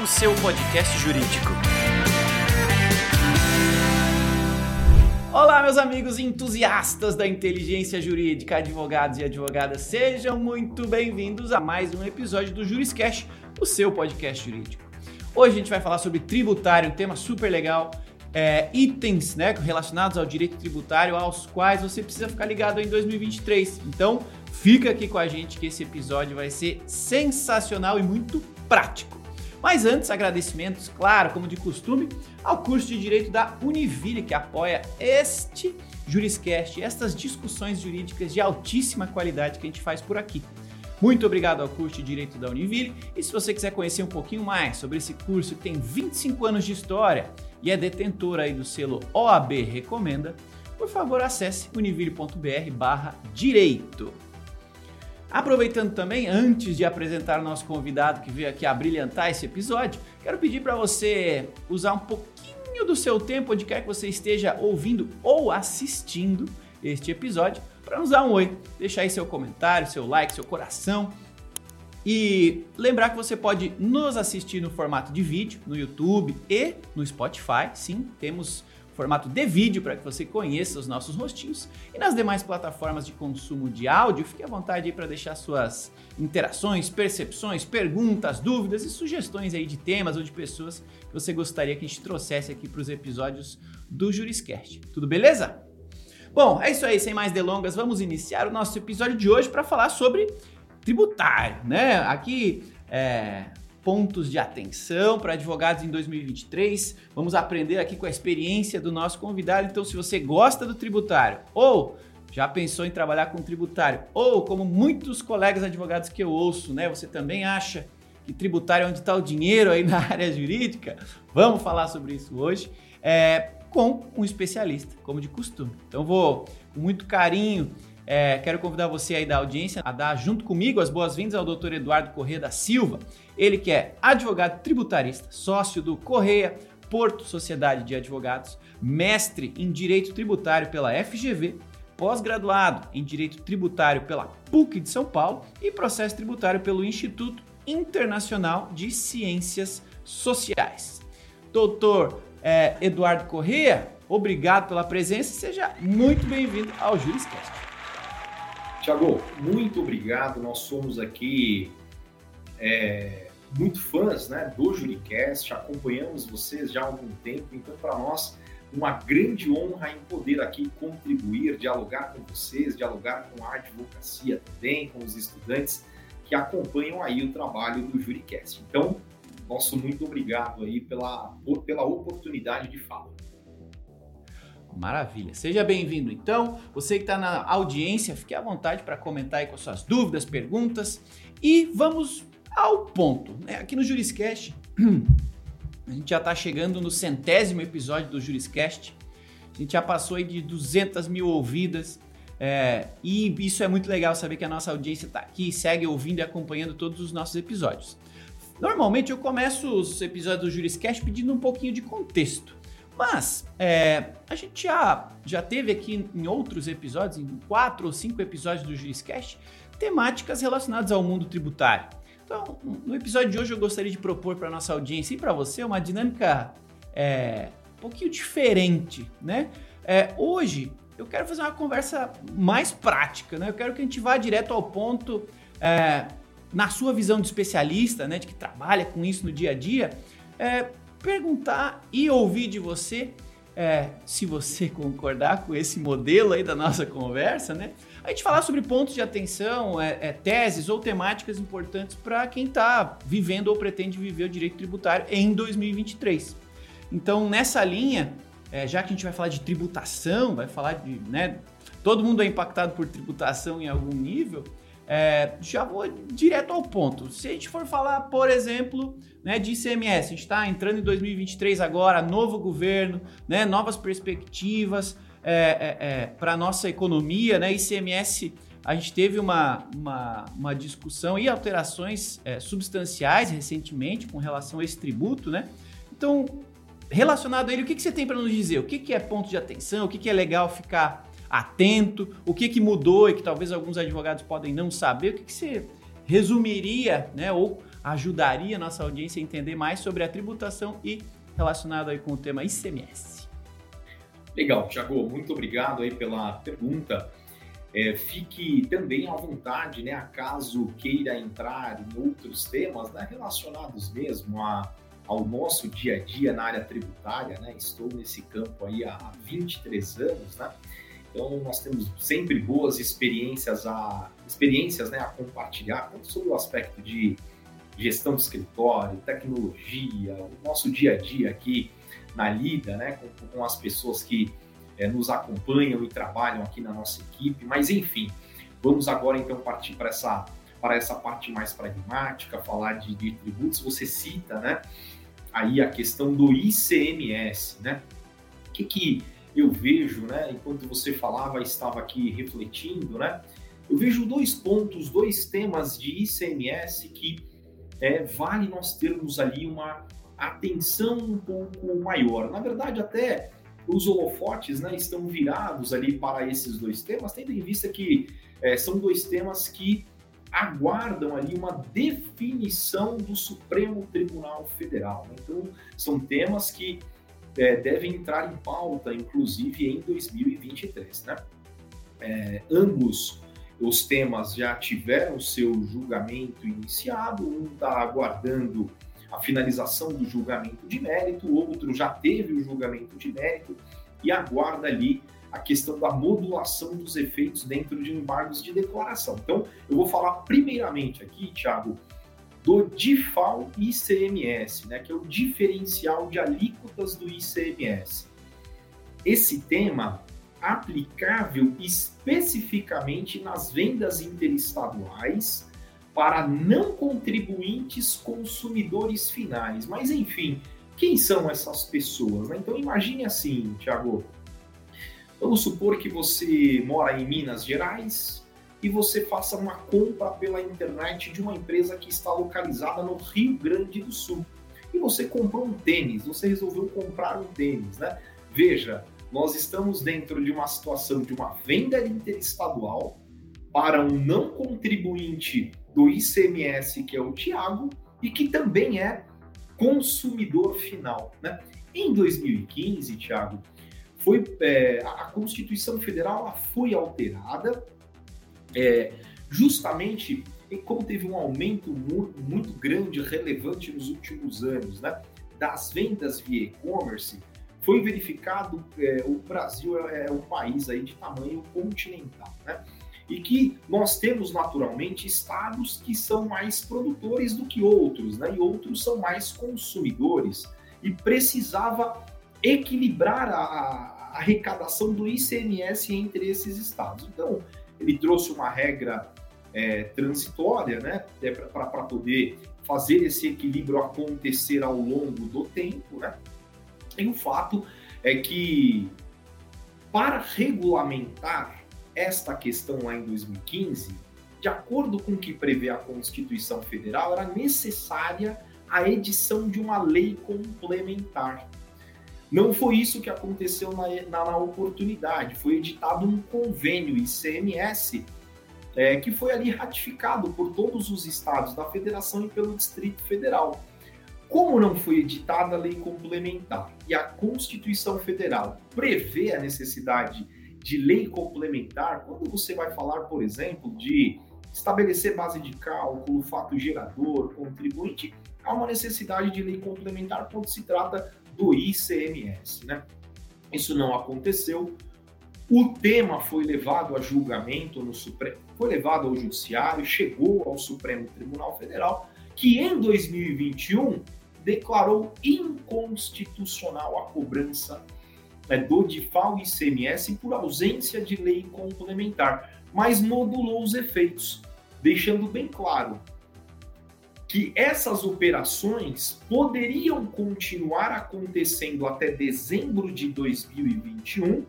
O seu podcast jurídico. Olá, meus amigos entusiastas da inteligência jurídica, advogados e advogadas, sejam muito bem-vindos a mais um episódio do Juriscast, o seu podcast jurídico. Hoje a gente vai falar sobre tributário, um tema super legal, é, itens né, relacionados ao direito tributário aos quais você precisa ficar ligado em 2023. Então, fica aqui com a gente que esse episódio vai ser sensacional e muito prático. Mas antes, agradecimentos, claro, como de costume, ao curso de Direito da Univille, que apoia este Juriscast, estas discussões jurídicas de altíssima qualidade que a gente faz por aqui. Muito obrigado ao curso de Direito da Univille. E se você quiser conhecer um pouquinho mais sobre esse curso que tem 25 anos de história e é detentor aí do selo OAB Recomenda, por favor acesse univille.br/direito. Aproveitando também, antes de apresentar o nosso convidado que veio aqui a brilhantar esse episódio, quero pedir para você usar um pouquinho do seu tempo, onde quer que você esteja ouvindo ou assistindo este episódio, para nos dar um oi, deixar aí seu comentário, seu like, seu coração. E lembrar que você pode nos assistir no formato de vídeo, no YouTube e no Spotify. Sim, temos formato de vídeo para que você conheça os nossos rostinhos. E nas demais plataformas de consumo de áudio, fique à vontade aí para deixar suas interações, percepções, perguntas, dúvidas e sugestões aí de temas ou de pessoas que você gostaria que a gente trouxesse aqui para os episódios do Juriscast. Tudo beleza? Bom, é isso aí, sem mais delongas, vamos iniciar o nosso episódio de hoje para falar sobre tributário, né? Aqui é, pontos de atenção para advogados em 2023. Vamos aprender aqui com a experiência do nosso convidado. Então, se você gosta do tributário ou já pensou em trabalhar com tributário, ou como muitos colegas advogados que eu ouço, né, você também acha que tributário é onde está o dinheiro aí na área jurídica? Vamos falar sobre isso hoje. É, com um especialista, como de costume. Então, vou com muito carinho é, quero convidar você aí da audiência a dar junto comigo as boas-vindas ao Dr. Eduardo Corrêa da Silva. Ele que é advogado tributarista, sócio do Correia Porto Sociedade de Advogados, mestre em Direito Tributário pela FGV, pós-graduado em Direito Tributário pela PUC de São Paulo e processo tributário pelo Instituto Internacional de Ciências Sociais. Doutor é, Eduardo Corrêa, obrigado pela presença e seja muito bem-vindo ao Juriscast. Tiago, muito obrigado. Nós somos aqui é, muito fãs né, do Juricast, acompanhamos vocês já há algum tempo, então para nós uma grande honra em poder aqui contribuir, dialogar com vocês, dialogar com a advocacia também, com os estudantes que acompanham aí o trabalho do Juricast. Então, nosso muito obrigado aí pela, pela oportunidade de fala. Maravilha. Seja bem-vindo então. Você que está na audiência, fique à vontade para comentar aí com suas dúvidas, perguntas. E vamos ao ponto. Né? Aqui no Juriscast, a gente já está chegando no centésimo episódio do Juriscast. A gente já passou aí de 200 mil ouvidas. É, e isso é muito legal saber que a nossa audiência está aqui, segue ouvindo e acompanhando todos os nossos episódios. Normalmente eu começo os episódios do Juriscast pedindo um pouquinho de contexto. Mas é, a gente já, já teve aqui em outros episódios, em quatro ou cinco episódios do Juriscast, temáticas relacionadas ao mundo tributário. Então, no episódio de hoje eu gostaria de propor para nossa audiência e para você uma dinâmica é, um pouquinho diferente, né? É, hoje eu quero fazer uma conversa mais prática, né? Eu quero que a gente vá direto ao ponto, é, na sua visão de especialista, né, de que trabalha com isso no dia a dia, é, perguntar e ouvir de você, é, se você concordar com esse modelo aí da nossa conversa, né? A gente falar sobre pontos de atenção, é, é, teses ou temáticas importantes para quem está vivendo ou pretende viver o direito tributário em 2023. Então, nessa linha, é, já que a gente vai falar de tributação, vai falar de, né, todo mundo é impactado por tributação em algum nível, é, já vou direto ao ponto. Se a gente for falar, por exemplo, né, de ICMS, a gente está entrando em 2023 agora, novo governo, né, novas perspectivas é, é, é para a nossa economia, né, ICMS a gente teve uma, uma, uma discussão e alterações é, substanciais recentemente com relação a esse tributo, né? Então, relacionado a ele, o que, que você tem para nos dizer? O que, que é ponto de atenção? O que, que é legal ficar atento? O que, que mudou e que talvez alguns advogados podem não saber? O que, que você resumiria, né? Ou ajudaria a nossa audiência a entender mais sobre a tributação e relacionado aí com o tema ICMS. Legal, Tiago, muito obrigado aí pela pergunta. É, fique também à vontade, né, acaso queira entrar em outros temas né, relacionados mesmo a, ao nosso dia a dia na área tributária, né? Estou nesse campo aí há 23 anos, né? Então nós temos sempre boas experiências a experiências, né, a compartilhar, tanto sobre o aspecto de gestão de escritório, tecnologia, o nosso dia a dia aqui na lida, né, com, com as pessoas que é, nos acompanham e trabalham aqui na nossa equipe. Mas enfim, vamos agora então partir para essa para essa parte mais pragmática, falar de, de tributos. Você cita, né, aí a questão do ICMS, né? O que, que eu vejo, né? Enquanto você falava, estava aqui refletindo, né? Eu vejo dois pontos, dois temas de ICMS que é, vale nós termos ali uma atenção um pouco maior. Na verdade, até os holofotes né, estão virados ali para esses dois temas, tendo em vista que é, são dois temas que aguardam ali uma definição do Supremo Tribunal Federal. Então, são temas que é, devem entrar em pauta, inclusive em 2023. Né? É, ambos os temas já tiveram seu julgamento iniciado, um está aguardando a finalização do julgamento de mérito, o outro já teve o julgamento de mérito e aguarda ali a questão da modulação dos efeitos dentro de embargos de declaração. Então, eu vou falar primeiramente aqui, Thiago, do DIFAL ICMS, né, que é o diferencial de alíquotas do ICMS. Esse tema aplicável especificamente nas vendas interestaduais para não contribuintes consumidores finais. Mas, enfim, quem são essas pessoas? Né? Então, imagine assim, Tiago. Vamos supor que você mora em Minas Gerais e você faça uma compra pela internet de uma empresa que está localizada no Rio Grande do Sul. E você comprou um tênis, você resolveu comprar um tênis, né? Veja, nós estamos dentro de uma situação de uma venda interestadual para um não contribuinte do ICMS, que é o Tiago, e que também é consumidor final. Né? Em 2015, Tiago, foi, é, a Constituição Federal foi alterada é, justamente como teve um aumento muito, muito grande, relevante nos últimos anos, né, das vendas via e-commerce, foi verificado é, o Brasil é, é um país aí de tamanho continental, né? e que nós temos naturalmente estados que são mais produtores do que outros, né? E outros são mais consumidores e precisava equilibrar a, a arrecadação do ICMS entre esses estados. Então, ele trouxe uma regra é, transitória, né? É, Para poder fazer esse equilíbrio acontecer ao longo do tempo, né? E o fato é que para regulamentar esta questão lá em 2015, de acordo com o que prevê a Constituição Federal, era necessária a edição de uma lei complementar. Não foi isso que aconteceu na, na, na oportunidade, foi editado um convênio ICMS é, que foi ali ratificado por todos os estados da federação e pelo Distrito Federal. Como não foi editada a lei complementar e a Constituição Federal prevê a necessidade de lei complementar, quando você vai falar, por exemplo, de estabelecer base de cálculo, fato gerador, contribuinte, há uma necessidade de lei complementar quando se trata do ICMS. Né? Isso não aconteceu. O tema foi levado a julgamento no Supremo, foi levado ao Judiciário, chegou ao Supremo Tribunal Federal, que em 2021 declarou inconstitucional a cobrança é, do DIFAL ICMS por ausência de lei complementar, mas modulou os efeitos, deixando bem claro que essas operações poderiam continuar acontecendo até dezembro de 2021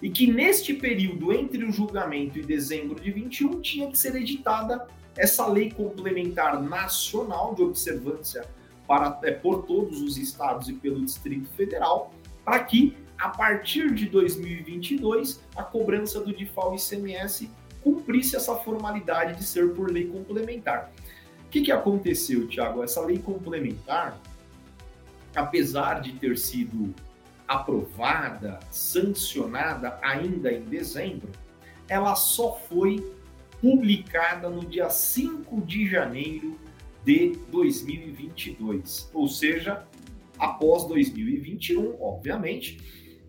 e que neste período entre o julgamento e dezembro de 21 tinha que ser editada essa lei complementar nacional de observância para, é, por todos os estados e pelo Distrito Federal, para que, a partir de 2022, a cobrança do DIFAL ICMS cumprisse essa formalidade de ser por lei complementar. O que, que aconteceu, Tiago? Essa lei complementar, apesar de ter sido aprovada, sancionada ainda em dezembro, ela só foi publicada no dia 5 de janeiro de 2022, ou seja, após 2021, obviamente.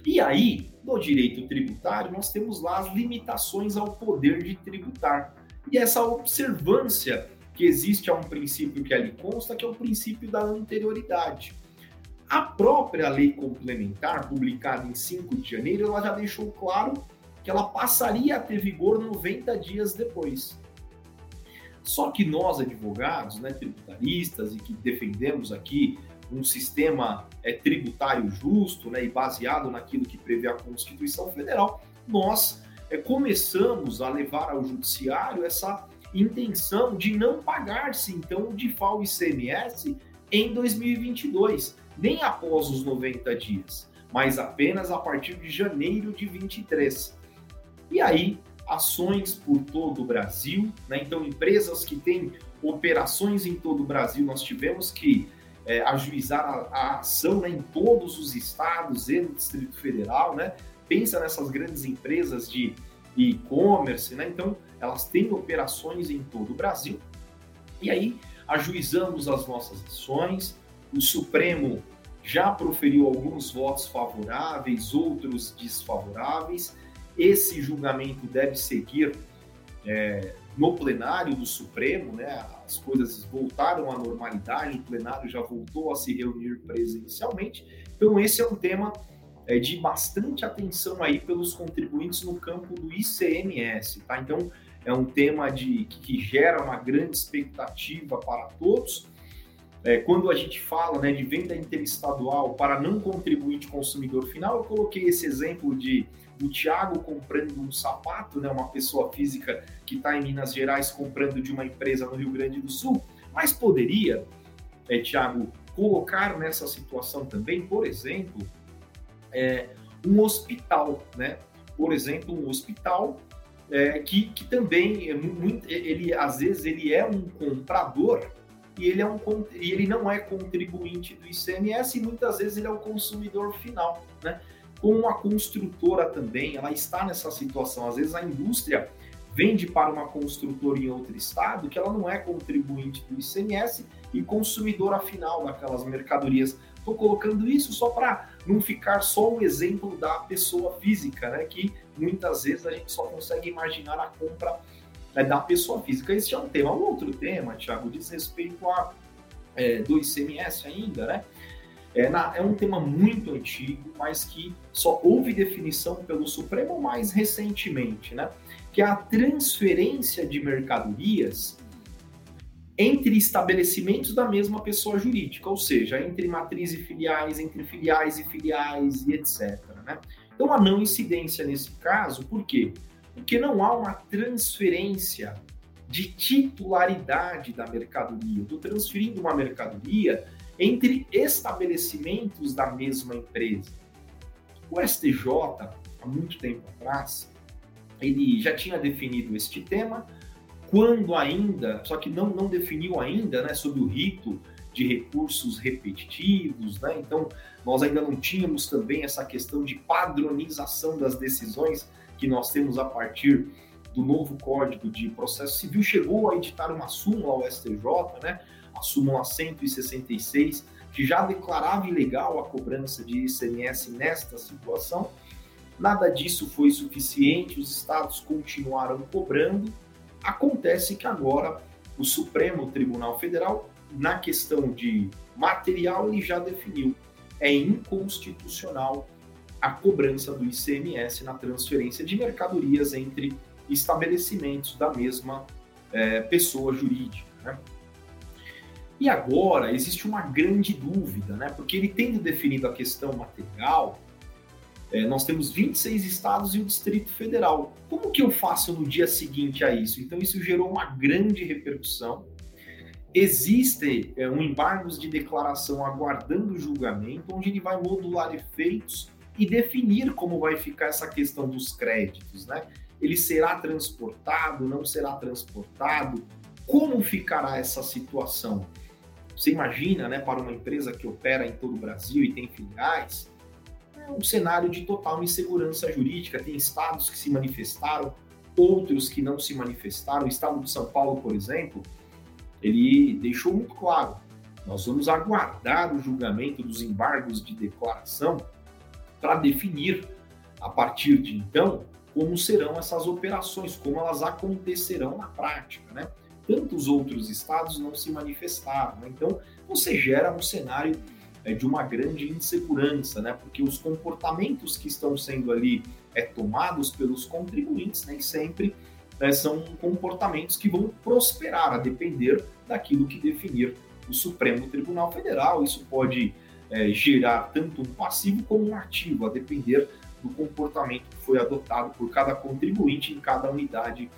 E aí, no direito tributário, nós temos lá as limitações ao poder de tributar. E essa observância que existe a um princípio que ali consta, que é o princípio da anterioridade. A própria lei complementar, publicada em 5 de janeiro, ela já deixou claro que ela passaria a ter vigor 90 dias depois. Só que nós, advogados, né, tributaristas, e que defendemos aqui um sistema é, tributário justo né, e baseado naquilo que prevê a Constituição Federal, nós é, começamos a levar ao judiciário essa intenção de não pagar-se, então, de FAO ICMS em 2022, nem após os 90 dias, mas apenas a partir de janeiro de 23. E aí, ações por todo o Brasil, né? então empresas que têm operações em todo o Brasil, nós tivemos que é, ajuizar a, a ação né, em todos os estados e no Distrito Federal, né? Pensa nessas grandes empresas de e-commerce, né? Então, elas têm operações em todo o Brasil. E aí, ajuizamos as nossas ações, o Supremo já proferiu alguns votos favoráveis, outros desfavoráveis, esse julgamento deve seguir é, no plenário do Supremo, né? As coisas voltaram à normalidade, o plenário já voltou a se reunir presencialmente. Então, esse é um tema é, de bastante atenção aí pelos contribuintes no campo do ICMS, tá? Então, é um tema de, que, gera uma grande expectativa para todos. É, quando a gente fala né, de venda interestadual para não contribuinte consumidor final, eu coloquei esse exemplo de o Thiago comprando um sapato, né, uma pessoa física que está em Minas Gerais comprando de uma empresa no Rio Grande do Sul, mas poderia, é, Thiago, colocar nessa situação também, por exemplo, é, um hospital, né? Por exemplo, um hospital é, que, que também, é muito, ele às vezes ele é um comprador e ele, é um, e ele não é contribuinte do ICMS e muitas vezes ele é o consumidor final, né? como a construtora também, ela está nessa situação. Às vezes a indústria vende para uma construtora em outro estado que ela não é contribuinte do ICMS e consumidora final daquelas mercadorias. Estou colocando isso só para não ficar só o exemplo da pessoa física, né? Que muitas vezes a gente só consegue imaginar a compra né, da pessoa física. Esse é um tema. Um outro tema, Thiago, diz respeito a é, do ICMS ainda, né? É, na, é, um tema muito antigo, mas que só houve definição pelo Supremo mais recentemente, né? Que é a transferência de mercadorias entre estabelecimentos da mesma pessoa jurídica, ou seja, entre matriz e filiais, entre filiais e filiais e etc. Né? Então, a não incidência nesse caso, por quê? Porque não há uma transferência de titularidade da mercadoria. Estou transferindo uma mercadoria entre estabelecimentos da mesma empresa. O STJ, há muito tempo atrás, ele já tinha definido este tema, quando ainda, só que não, não definiu ainda, né, sobre o rito de recursos repetitivos, né? Então, nós ainda não tínhamos também essa questão de padronização das decisões que nós temos a partir do novo Código de Processo Civil. Chegou a editar uma súmula ao STJ, né? a súmula 166, que já declarava ilegal a cobrança de ICMS nesta situação. Nada disso foi suficiente, os estados continuaram cobrando. Acontece que agora o Supremo Tribunal Federal, na questão de material, ele já definiu. É inconstitucional a cobrança do ICMS na transferência de mercadorias entre estabelecimentos da mesma é, pessoa jurídica. Né? E agora existe uma grande dúvida, né? Porque ele tendo definido a questão material, é, nós temos 26 estados e o Distrito Federal. Como que eu faço no dia seguinte a isso? Então isso gerou uma grande repercussão. Existe é, um embargo de declaração aguardando julgamento, onde ele vai modular efeitos e definir como vai ficar essa questão dos créditos, né? Ele será transportado, não será transportado, como ficará essa situação? Você imagina, né, para uma empresa que opera em todo o Brasil e tem filiais, é um cenário de total insegurança jurídica. Tem estados que se manifestaram, outros que não se manifestaram. O estado de São Paulo, por exemplo, ele deixou muito claro: nós vamos aguardar o julgamento dos embargos de declaração para definir, a partir de então, como serão essas operações, como elas acontecerão na prática, né? Tantos outros estados não se manifestaram, né? então você gera um cenário é, de uma grande insegurança, né? Porque os comportamentos que estão sendo ali é, tomados pelos contribuintes nem sempre é, são comportamentos que vão prosperar a depender daquilo que definir o Supremo Tribunal Federal. Isso pode é, gerar tanto um passivo como um ativo, a depender do comportamento que foi adotado por cada contribuinte em cada unidade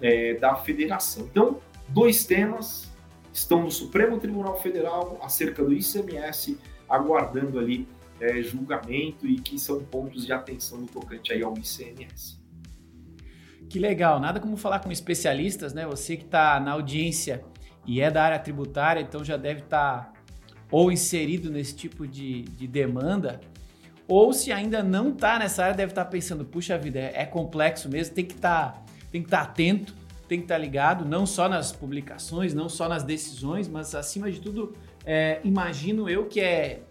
é, da federação. Então, dois temas estão no Supremo Tribunal Federal acerca do ICMS, aguardando ali é, julgamento e que são pontos de atenção no tocante aí ao ICMS. Que legal, nada como falar com especialistas, né? Você que está na audiência e é da área tributária, então já deve estar tá ou inserido nesse tipo de, de demanda, ou se ainda não está nessa área, deve estar tá pensando, puxa vida, é, é, complexo mesmo, tem que estar tá, tem que estar tá atento, tem que estar tá ligado, não só nas publicações, não só nas decisões, mas acima de tudo, é, imagino eu que é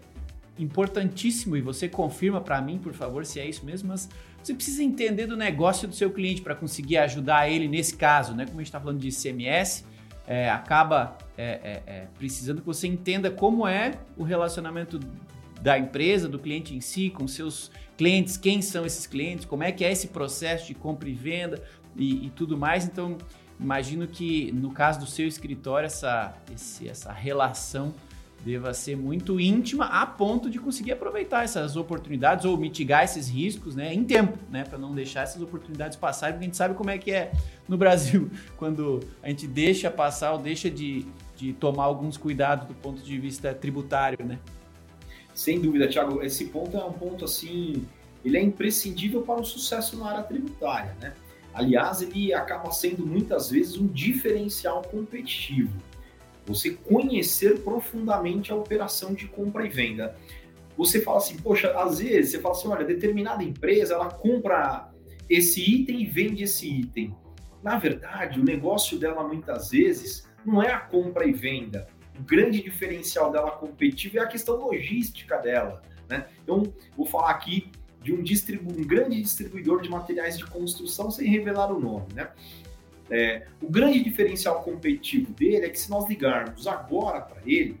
importantíssimo, e você confirma para mim, por favor, se é isso mesmo, mas você precisa entender do negócio do seu cliente para conseguir ajudar ele nesse caso, né? Como a gente está falando de ICMS, é, acaba é, é, é, precisando que você entenda como é o relacionamento da empresa, do cliente em si, com seus clientes, quem são esses clientes, como é que é esse processo de compra e venda e, e tudo mais. Então, imagino que no caso do seu escritório, essa, esse, essa relação deva ser muito íntima a ponto de conseguir aproveitar essas oportunidades ou mitigar esses riscos né, em tempo, né, para não deixar essas oportunidades passarem, porque a gente sabe como é que é no Brasil, quando a gente deixa passar ou deixa de, de tomar alguns cuidados do ponto de vista tributário, né? Sem dúvida, Thiago, esse ponto é um ponto assim, ele é imprescindível para o sucesso na área tributária, né? Aliás, ele acaba sendo muitas vezes um diferencial competitivo. Você conhecer profundamente a operação de compra e venda. Você fala assim, poxa, às vezes você fala assim, olha, determinada empresa ela compra esse item e vende esse item. Na verdade, o negócio dela muitas vezes não é a compra e venda. O grande diferencial dela competitiva é a questão logística dela. Né? Então, vou falar aqui de um, distribu um grande distribuidor de materiais de construção sem revelar o nome. Né? É, o grande diferencial competitivo dele é que se nós ligarmos agora para ele,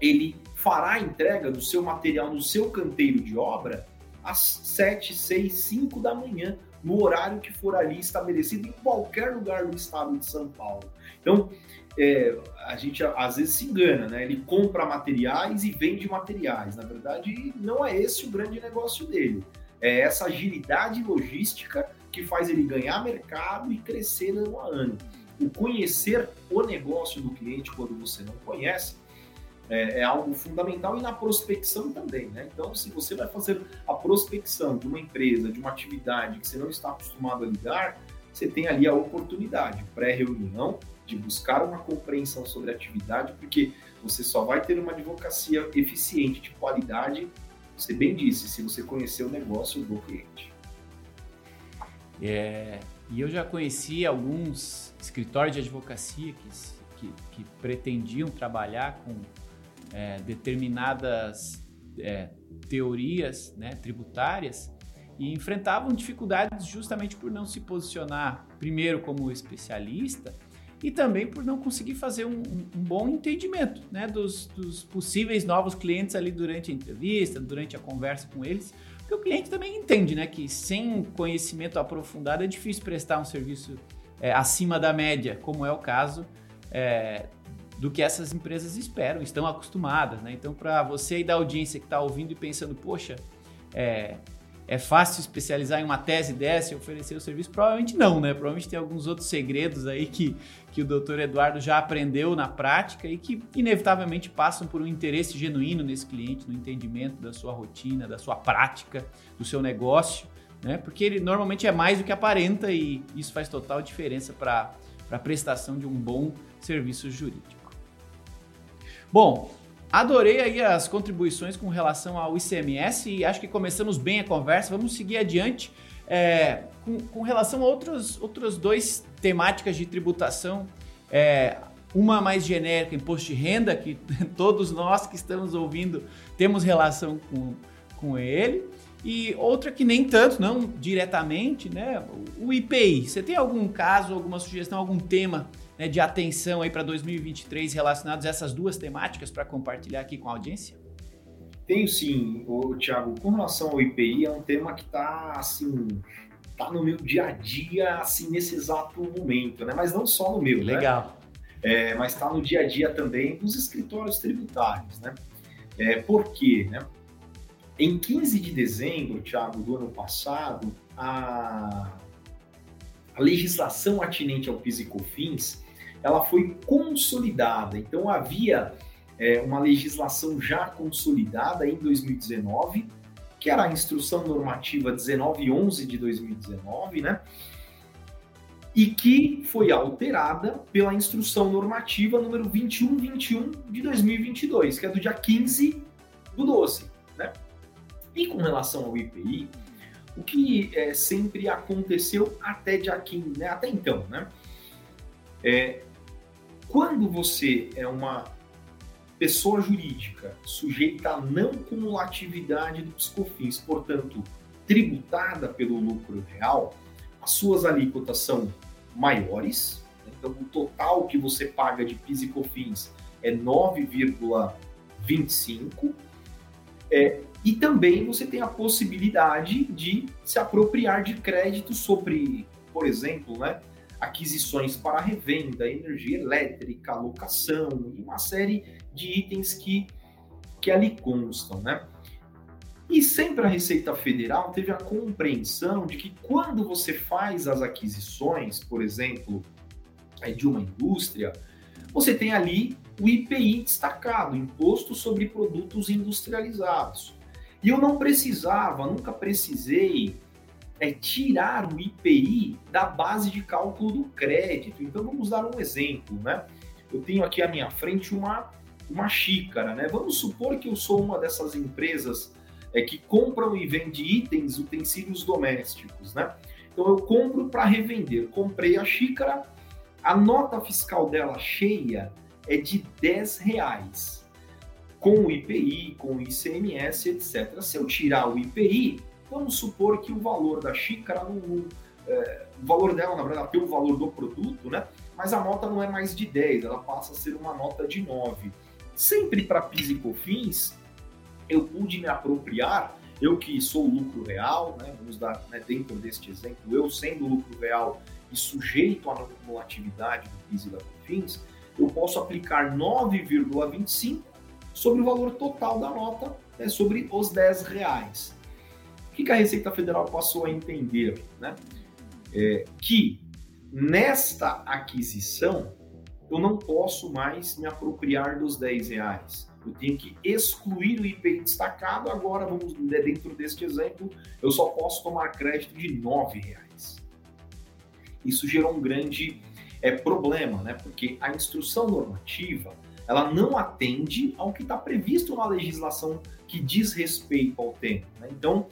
ele fará a entrega do seu material no seu canteiro de obra às 7, 6, 5 da manhã, no horário que for ali estabelecido em qualquer lugar do estado de São Paulo. Então, é, a gente às vezes se engana, né? Ele compra materiais e vende materiais. Na verdade, não é esse o grande negócio dele. É essa agilidade logística que faz ele ganhar mercado e crescer ano a ano. O conhecer o negócio do cliente quando você não conhece é, é, algo fundamental e na prospecção também, né? Então, se você vai fazer a prospecção de uma empresa, de uma atividade que você não está acostumado a lidar, você tem ali a oportunidade, pré-reunião, de buscar uma compreensão sobre a atividade, porque você só vai ter uma advocacia eficiente de qualidade, você bem disse, se você conhecer o negócio do cliente. É, e eu já conheci alguns escritórios de advocacia que, que, que pretendiam trabalhar com é, determinadas é, teorias né, tributárias e enfrentavam dificuldades justamente por não se posicionar primeiro como especialista e também por não conseguir fazer um, um bom entendimento né, dos, dos, possíveis novos clientes ali durante a entrevista, durante a conversa com eles, porque o cliente também entende, né, que sem conhecimento aprofundado é difícil prestar um serviço é, acima da média, como é o caso é, do que essas empresas esperam, estão acostumadas, né? Então, para você aí da audiência que está ouvindo e pensando, poxa, é, é fácil especializar em uma tese dessa e oferecer o serviço? Provavelmente não, né? Provavelmente tem alguns outros segredos aí que, que o doutor Eduardo já aprendeu na prática e que inevitavelmente passam por um interesse genuíno nesse cliente, no entendimento da sua rotina, da sua prática, do seu negócio, né? Porque ele normalmente é mais do que aparenta e isso faz total diferença para a prestação de um bom serviço jurídico. Bom, adorei aí as contribuições com relação ao ICMS e acho que começamos bem a conversa. Vamos seguir adiante é, com, com, relação a outros, outros dois temáticas de tributação. É, uma mais genérica, imposto de renda, que todos nós que estamos ouvindo temos relação com, com ele. E outra que nem tanto, não diretamente, né? O IPI. Você tem algum caso, alguma sugestão, algum tema né, de atenção aí para 2023 relacionados a essas duas temáticas para compartilhar aqui com a audiência? Tenho sim, o Thiago. Com relação ao IPI, é um tema que está assim, tá no meu dia a dia, assim, nesse exato momento, né? Mas não só no meu, né? Legal. Né? É, mas está no dia a dia também dos escritórios tributários, né? É, por quê, né? Em 15 de dezembro, Thiago, do ano passado, a, a legislação atinente ao PIS e COFINS, ela foi consolidada. Então, havia é, uma legislação já consolidada em 2019, que era a Instrução Normativa 1911 de 2019, né? E que foi alterada pela Instrução Normativa número 2121 de 2022, que é do dia 15 do 12, né? E com relação ao IPI, o que é, sempre aconteceu até 15, né? Até então, né? É, quando você é uma pessoa jurídica sujeita à não cumulatividade do Piscofins, portanto, tributada pelo lucro real, as suas alíquotas são maiores, né? então o total que você paga de PIS e COFINS é 9,25, é, e também você tem a possibilidade de se apropriar de crédito sobre, por exemplo, né, aquisições para revenda, energia elétrica, locação e uma série de itens que, que ali constam, né? E sempre a Receita Federal teve a compreensão de que quando você faz as aquisições, por exemplo, é, de uma indústria, você tem ali o IPI destacado, Imposto sobre Produtos Industrializados. E eu não precisava, nunca precisei é tirar o IPI da base de cálculo do crédito. Então vamos dar um exemplo, né? Eu tenho aqui à minha frente uma, uma xícara, né? Vamos supor que eu sou uma dessas empresas é, que compram e vendem itens, utensílios domésticos, né? Então eu compro para revender. Comprei a xícara, a nota fiscal dela cheia é de 10 reais. Com o IPI, com o ICMS, etc. Se eu tirar o IPI, Vamos supor que o valor da xícara, no, é, o valor dela, na verdade, tem o valor do produto, né? Mas a nota não é mais de 10, ela passa a ser uma nota de 9. Sempre para PIS e COFINS, eu pude me apropriar, eu que sou lucro real, né? Vamos dar né, dentro deste exemplo, eu sendo lucro real e sujeito à acumulatividade do PIS e da COFINS, eu posso aplicar 9,25 sobre o valor total da nota, né, sobre os 10 reais. O que a Receita Federal passou a entender? Né? É, que nesta aquisição eu não posso mais me apropriar dos 10 reais. Eu tenho que excluir o IPI destacado. Agora, vamos né, dentro deste exemplo, eu só posso tomar crédito de 9 reais. Isso gerou um grande é, problema, né? Porque a instrução normativa ela não atende ao que está previsto na legislação que diz respeito ao tema. Né? Então,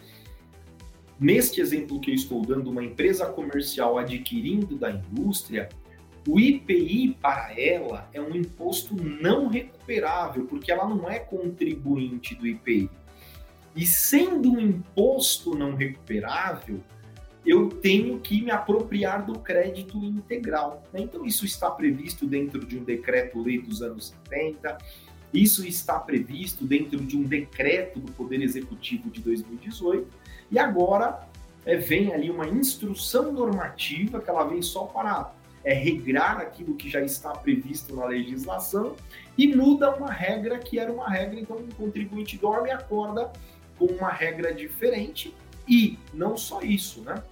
Neste exemplo que eu estou dando, uma empresa comercial adquirindo da indústria, o IPI para ela é um imposto não recuperável, porque ela não é contribuinte do IPI. E sendo um imposto não recuperável, eu tenho que me apropriar do crédito integral. Né? Então, isso está previsto dentro de um decreto-lei dos anos 70, isso está previsto dentro de um decreto do Poder Executivo de 2018 e agora é, vem ali uma instrução normativa que ela vem só para é, regrar aquilo que já está previsto na legislação e muda uma regra que era uma regra, então o contribuinte dorme e acorda com uma regra diferente e não só isso, né?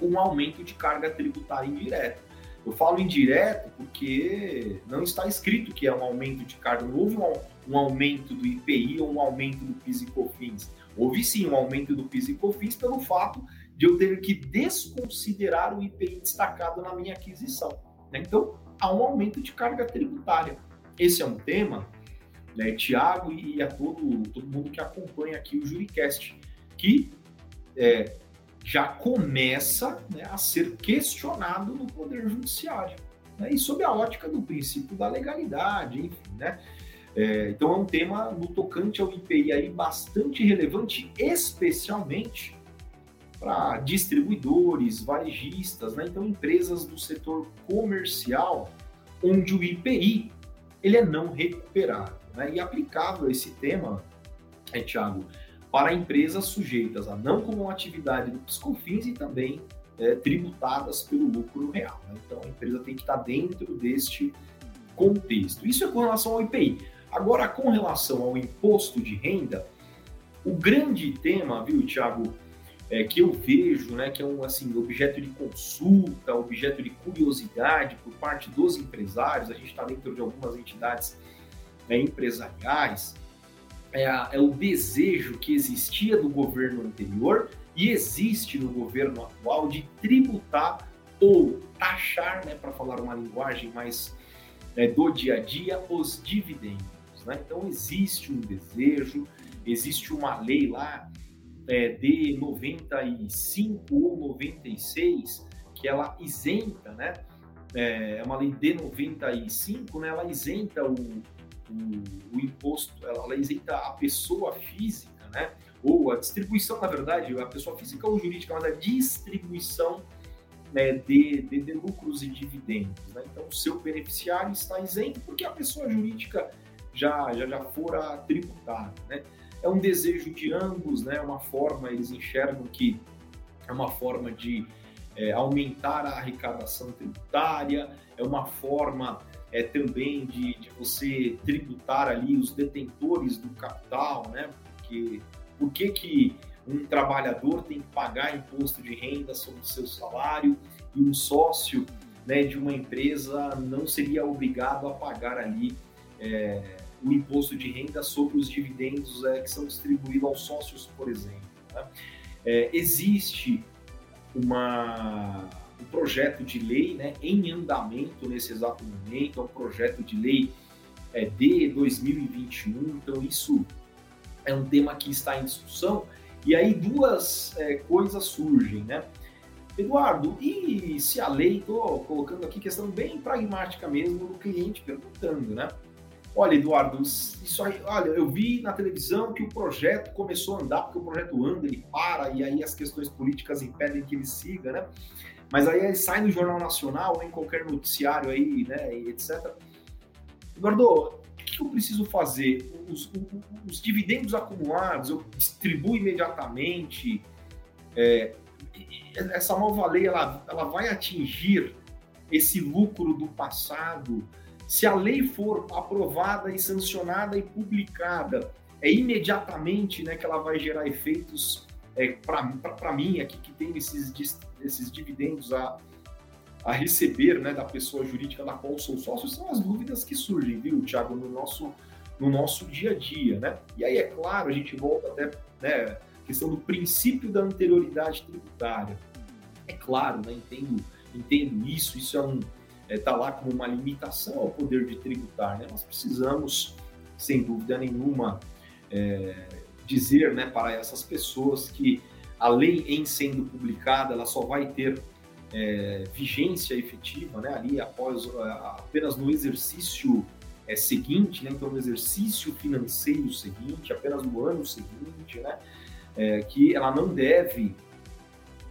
Com um aumento de carga tributária indireta. Eu falo indireto porque não está escrito que é um aumento de carga, não houve um, um aumento do IPI ou um aumento do PIS e COFINS Houve sim um aumento do PIS e COFINS pelo fato de eu ter que desconsiderar o IPI destacado na minha aquisição. Né? Então, há um aumento de carga tributária. Esse é um tema, né, Tiago e a todo, todo mundo que acompanha aqui o Juricast, que é, já começa né, a ser questionado no Poder Judiciário. Né, e sob a ótica do princípio da legalidade, enfim, né? É, então é um tema no tocante ao IPI aí bastante relevante, especialmente para distribuidores, varejistas, né? então empresas do setor comercial, onde o IPI ele é não recuperável. Né? E aplicável esse tema, é, Thiago, para empresas sujeitas a não comum atividade do Piscofins e também é, tributadas pelo lucro real. Né? Então a empresa tem que estar dentro deste contexto. Isso é com relação ao IPI. Agora, com relação ao imposto de renda, o grande tema, viu, Thiago, é, que eu vejo, né, que é um assim, objeto de consulta, objeto de curiosidade por parte dos empresários, a gente está dentro de algumas entidades né, empresariais, é, é, o desejo que existia do governo anterior e existe no governo atual de tributar ou taxar, né, para falar uma linguagem mais é, do dia a dia, os dividendos. Né? Então, existe um desejo, existe uma lei lá é, de 95 ou 96 que ela isenta, né? É, é uma lei de 95, né? Ela isenta o, o, o imposto, ela, ela isenta a pessoa física, né? Ou a distribuição, na verdade, a pessoa física ou jurídica, mas a distribuição né, de, de, de, lucros e dividendos. Né? Então, o seu beneficiário está isento porque a pessoa jurídica já, já, já fora tributada. Né? É um desejo de ambos, né? uma forma, eles enxergam que é uma forma de é, aumentar a arrecadação tributária, é uma forma é, também de, de você tributar ali os detentores do capital, né? Porque por que, que um trabalhador tem que pagar imposto de renda sobre o seu salário e um sócio né, de uma empresa não seria obrigado a pagar ali é, o imposto de renda sobre os dividendos é, que são distribuídos aos sócios, por exemplo. Né? É, existe uma, um projeto de lei né, em andamento nesse exato momento, é um projeto de lei é, de 2021, então isso é um tema que está em discussão, e aí duas é, coisas surgem, né? Eduardo, e se a lei, estou colocando aqui questão bem pragmática mesmo do cliente perguntando, né? Olha, Eduardo, isso aí, olha, eu vi na televisão que o projeto começou a andar, porque o projeto anda, ele para, e aí as questões políticas impedem que ele siga, né? Mas aí sai no Jornal Nacional, ou em qualquer noticiário aí, né, etc. Eduardo, o que eu preciso fazer? Os, os, os dividendos acumulados, eu distribuo imediatamente? É, essa nova lei, ela, ela vai atingir esse lucro do passado? Se a lei for aprovada e sancionada e publicada, é imediatamente né, que ela vai gerar efeitos é, para mim aqui que tem esses, esses dividendos a, a receber né, da pessoa jurídica da qual sou sócio, são as dúvidas que surgem, viu, Tiago, no nosso, no nosso dia a dia. Né? E aí, é claro, a gente volta até né, questão do princípio da anterioridade tributária. É claro, né, entendo, entendo isso, isso é um, está é, lá como uma limitação ao poder de tributar. Né? Nós precisamos, sem dúvida nenhuma, é, dizer né, para essas pessoas que a lei, em sendo publicada, ela só vai ter é, vigência efetiva né, ali após apenas no exercício é, seguinte, né, então no exercício financeiro seguinte, apenas no ano seguinte, né, é, que ela não deve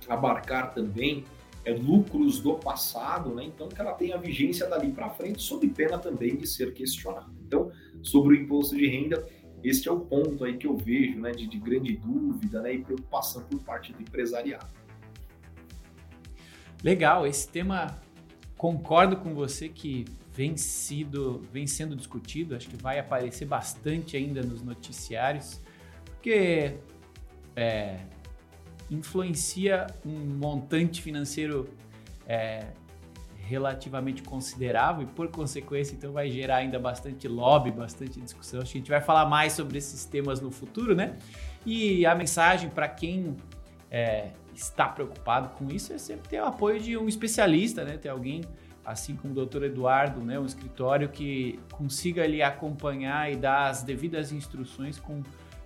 abarcar também é, lucros do passado, né? então que ela tenha vigência dali para frente, sob pena também de ser questionada. Então, sobre o imposto de renda, este é o ponto aí que eu vejo né, de, de grande dúvida né, e preocupação por parte do empresariado. Legal, esse tema concordo com você que vem, sido, vem sendo discutido, acho que vai aparecer bastante ainda nos noticiários, porque é, influencia um montante financeiro é, relativamente considerável e, por consequência, então vai gerar ainda bastante lobby, bastante discussão. Acho que a gente vai falar mais sobre esses temas no futuro, né? E a mensagem para quem é, está preocupado com isso é sempre ter o apoio de um especialista, né? Ter alguém assim como o doutor Eduardo, né, um escritório que consiga ali acompanhar e dar as devidas instruções com,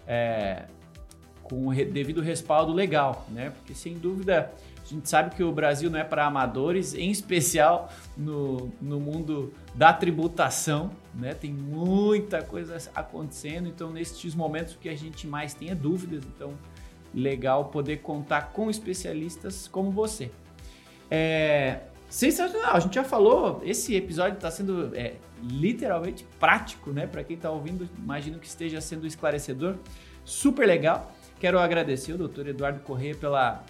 é, com o devido respaldo legal, né? Porque sem dúvida a gente sabe que o Brasil não é para amadores, em especial no, no mundo da tributação, né? Tem muita coisa acontecendo, então nesses momentos que a gente mais tem é dúvidas, então legal poder contar com especialistas como você. É, sensacional, a gente já falou, esse episódio está sendo é, literalmente prático, né? Para quem está ouvindo, imagino que esteja sendo esclarecedor, super legal. Quero agradecer o doutor Eduardo Corrêa pela,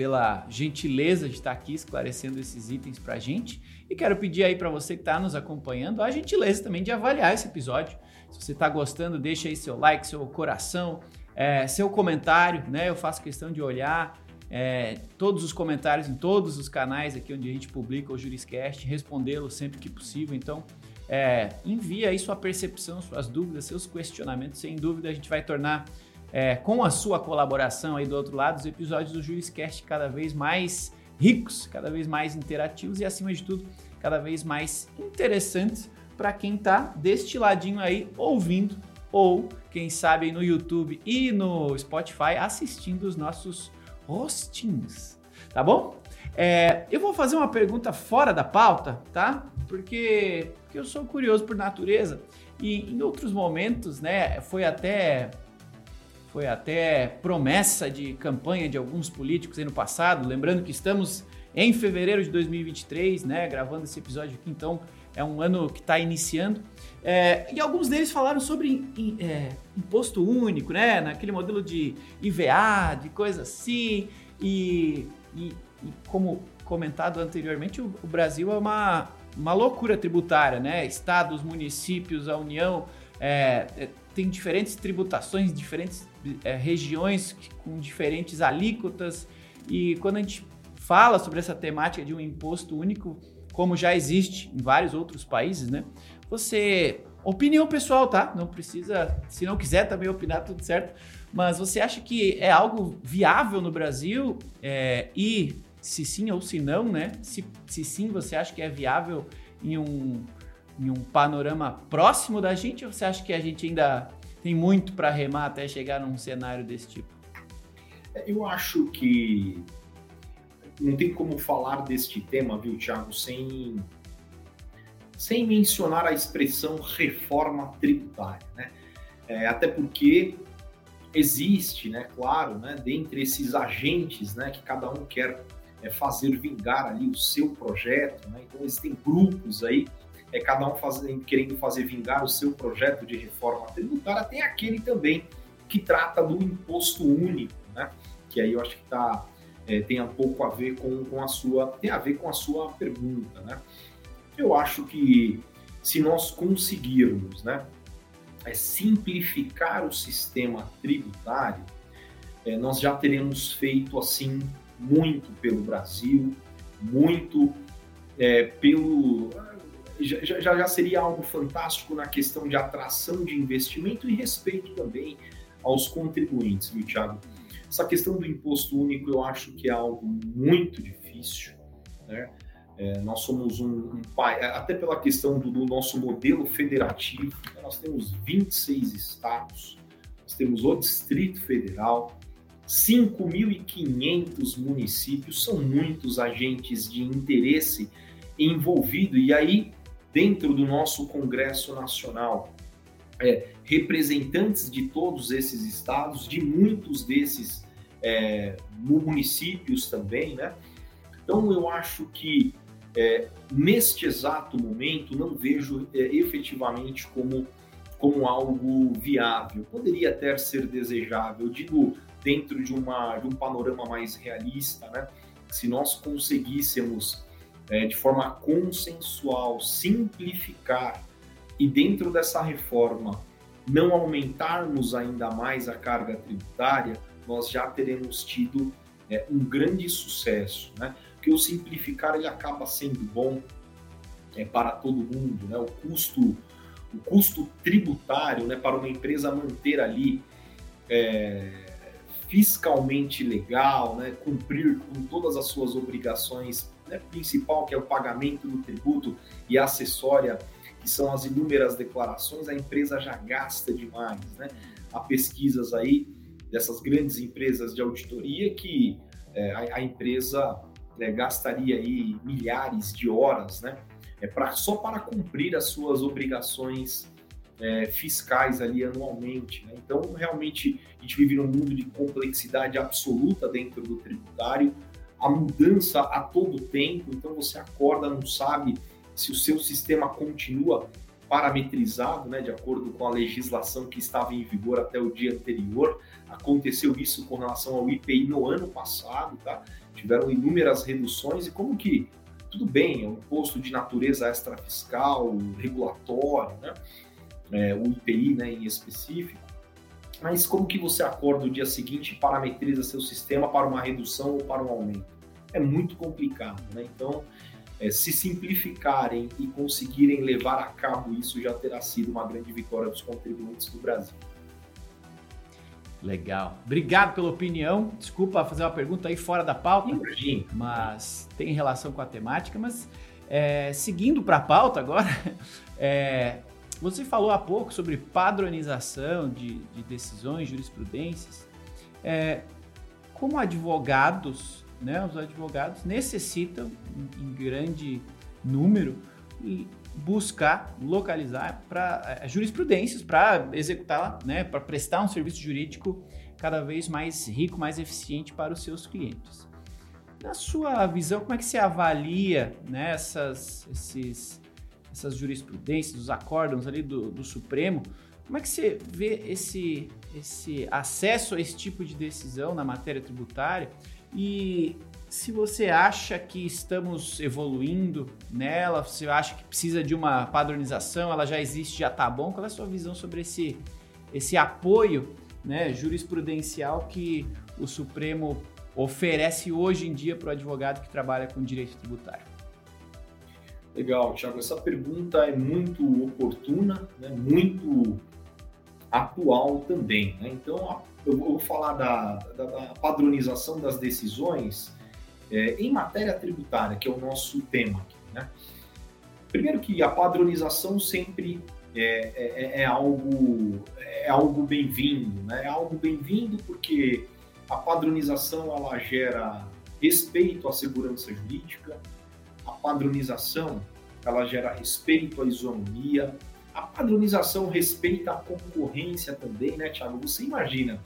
pela gentileza de estar aqui esclarecendo esses itens para a gente. E quero pedir aí para você que está nos acompanhando a gentileza também de avaliar esse episódio. Se você está gostando, deixa aí seu like, seu coração, é, seu comentário, né? Eu faço questão de olhar é, todos os comentários em todos os canais aqui onde a gente publica o Juriscast, respondê-los sempre que possível. Então, é, envia aí sua percepção, suas dúvidas, seus questionamentos. Sem dúvida, a gente vai tornar, é, com a sua colaboração aí do outro lado, os episódios do Juriscast cada vez mais ricos, cada vez mais interativos e, acima de tudo, cada vez mais interessantes para quem está deste ladinho aí ouvindo ou, quem sabe, no YouTube e no Spotify assistindo os nossos hostings, tá bom? É, eu vou fazer uma pergunta fora da pauta, tá? Porque, porque eu sou curioso por natureza e em outros momentos, né, foi até foi até promessa de campanha de alguns políticos aí no passado, lembrando que estamos em fevereiro de 2023, né, gravando esse episódio aqui, então é um ano que está iniciando. É, e alguns deles falaram sobre é, imposto único, né? Naquele modelo de IVA, de coisa assim. E, e, e como comentado anteriormente, o, o, Brasil é uma, uma loucura tributária, né? Estados, municípios, a União é, é tem diferentes tributações, diferentes é, regiões com diferentes alíquotas. E quando a gente fala sobre essa temática de um imposto único, como já existe em vários outros países, né? Você. Opinião pessoal, tá? Não precisa. Se não quiser também opinar, tudo certo. Mas você acha que é algo viável no Brasil? É, e se sim ou se não, né? Se, se sim, você acha que é viável em um, em um panorama próximo da gente? Ou você acha que a gente ainda tem muito para remar até chegar num cenário desse tipo? Eu acho que não tem como falar deste tema, viu, Thiago, sem, sem mencionar a expressão reforma tributária, né? É, até porque existe, né, claro, né, dentre esses agentes, né, que cada um quer é, fazer vingar ali o seu projeto, né? Então existem grupos aí, é cada um fazendo, querendo fazer vingar o seu projeto de reforma tributária. Tem aquele também que trata do imposto único, né? Que aí eu acho que está é, tem um pouco a ver com, com a sua tem a ver com a sua pergunta, né? Eu acho que se nós conseguirmos, né, é, simplificar o sistema tributário, é, nós já teremos feito assim muito pelo Brasil, muito é, pelo já, já, já seria algo fantástico na questão de atração de investimento e respeito também aos contribuintes, viu, Thiago? Essa questão do imposto único eu acho que é algo muito difícil, né? É, nós somos um, um pai, até pela questão do, do nosso modelo federativo, né? nós temos 26 estados, nós temos o Distrito Federal, 5.500 municípios, são muitos agentes de interesse envolvido, e aí, dentro do nosso Congresso Nacional, é, representantes de todos esses estados, de muitos desses é, municípios também, né? Então eu acho que é, neste exato momento não vejo é, efetivamente como como algo viável. Poderia até ser desejável, digo dentro de uma de um panorama mais realista, né? Se nós conseguíssemos é, de forma consensual simplificar e dentro dessa reforma não aumentarmos ainda mais a carga tributária, nós já teremos tido é, um grande sucesso, né? Porque o simplificar ele acaba sendo bom é, para todo mundo, né? O custo, o custo tributário, né, para uma empresa manter ali é, fiscalmente legal, né, cumprir com todas as suas obrigações né, principal, que é o pagamento do tributo e acessória, que são as inúmeras declarações, a empresa já gasta demais. Né? Há pesquisas aí dessas grandes empresas de auditoria que é, a, a, empresa é, gastaria aí milhares de horas né, é, pra, só para cumprir as suas obrigações é, fiscais ali anualmente. Né? Então, realmente, a gente vive num mundo de complexidade absoluta dentro do tributário, a mudança a todo tempo, então você acorda, não sabe se o seu sistema continua parametrizado, né, de acordo com a legislação que estava em vigor até o dia anterior. Aconteceu isso com relação ao IPI no ano passado, tá? Tiveram inúmeras reduções e como que tudo bem, é um imposto de natureza extrafiscal, regulatório, né? é, o IPI né, em específico, mas como que você acorda o dia seguinte e parametriza seu sistema para uma redução ou para um aumento? É muito complicado, né? Então, é, se simplificarem e conseguirem levar a cabo isso, já terá sido uma grande vitória dos contribuintes do Brasil. Legal. Obrigado pela opinião. Desculpa fazer uma pergunta aí fora da pauta, Imagina. mas tem relação com a temática. Mas é, seguindo para a pauta agora, é, você falou há pouco sobre padronização de, de decisões, jurisprudências. É, como advogados, né, os advogados necessitam, em, grande número, buscar, localizar para é, jurisprudências para executá-la, né, para prestar um serviço jurídico cada vez mais rico, mais eficiente para os seus clientes. Na sua visão, como é que você avalia né, essas, esses essas jurisprudências, os acórdãos ali do, do Supremo, como é que você vê esse, esse acesso a esse tipo de decisão na matéria tributária e se você acha que estamos evoluindo nela, você acha que precisa de uma padronização, ela já existe, já está bom, qual é a sua visão sobre esse, esse apoio né, jurisprudencial que o Supremo oferece hoje em dia para o advogado que trabalha com direito tributário? Legal, Thiago. Essa pergunta é muito oportuna, né? muito atual também. Né? Então, eu vou falar da, da, da padronização das decisões é, em matéria tributária, que é o nosso tema aqui. Né? Primeiro que a padronização sempre é, é, é algo, é algo bem-vindo. Né? É algo bem-vindo porque a padronização ela gera respeito à segurança jurídica, a padronização ela gera respeito à isonomia, a padronização respeita a concorrência também, né, Thiago? Você imagina,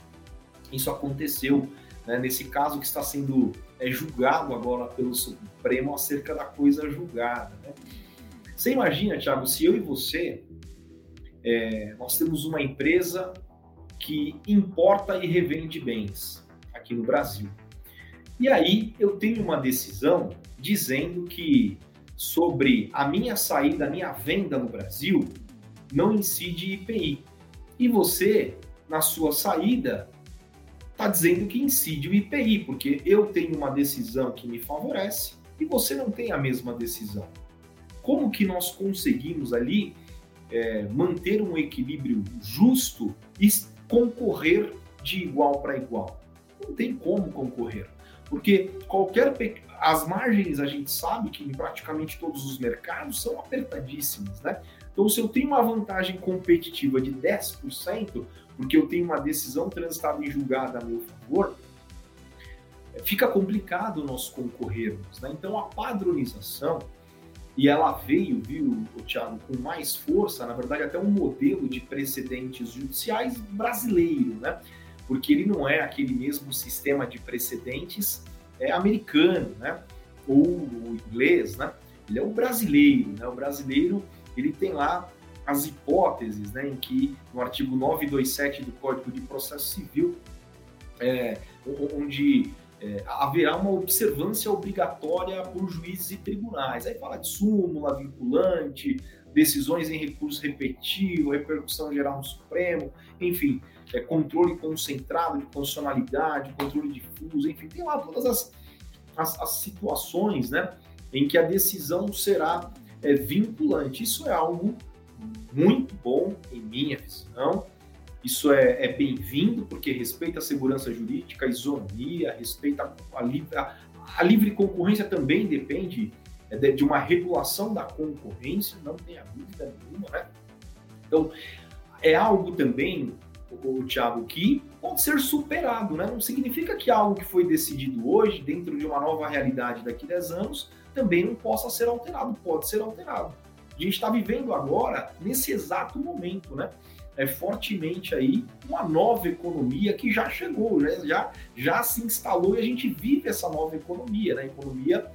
isso aconteceu né, nesse caso que está sendo é, julgado agora pelo Supremo acerca da coisa julgada. Né? Você imagina, Thiago, se eu e você, é, nós temos uma empresa que importa e revende bens aqui no Brasil. E aí eu tenho uma decisão dizendo que sobre a minha saída, a minha venda no Brasil, não incide IPI. E você, na sua saída, está dizendo que incide o IPI, porque eu tenho uma decisão que me favorece e você não tem a mesma decisão. Como que nós conseguimos ali é, manter um equilíbrio justo e concorrer de igual para igual? Não tem como concorrer. Porque qualquer pe... as margens a gente sabe que em praticamente todos os mercados são apertadíssimas, né? Então, se eu tenho uma vantagem competitiva de 10%, porque eu tenho uma decisão transitada em julgada a meu favor, fica complicado nós concorrermos. Né? Então, a padronização, e ela veio, viu, Thiago, com mais força, na verdade, até um modelo de precedentes judiciais brasileiro, né? Porque ele não é aquele mesmo sistema de precedentes é, americano, né? Ou o inglês, né? Ele é o brasileiro, né? O brasileiro, ele tem lá as hipóteses, né, em que no artigo 927 do Código de Processo Civil, é, onde é, haverá uma observância obrigatória por juízes e tribunais. Aí fala de súmula, vinculante, decisões em recurso repetido, repercussão geral no Supremo, enfim, é, controle concentrado de constitucionalidade, controle difuso, enfim, tem lá todas as, as, as situações né, em que a decisão será é, vinculante. Isso é algo muito bom, em minha visão. Isso é, é bem-vindo, porque respeita a segurança jurídica, a isonomia, respeita a, a, a livre concorrência também depende é, de uma regulação da concorrência, não tenha dúvida nenhuma, né? Então, é algo também, o Thiago, que pode ser superado, né? Não significa que algo que foi decidido hoje, dentro de uma nova realidade daqui a 10 anos, também não possa ser alterado, pode ser alterado. A gente está vivendo agora, nesse exato momento, né? É, fortemente aí uma nova economia que já chegou, né? já, já se instalou e a gente vive essa nova economia, né? Economia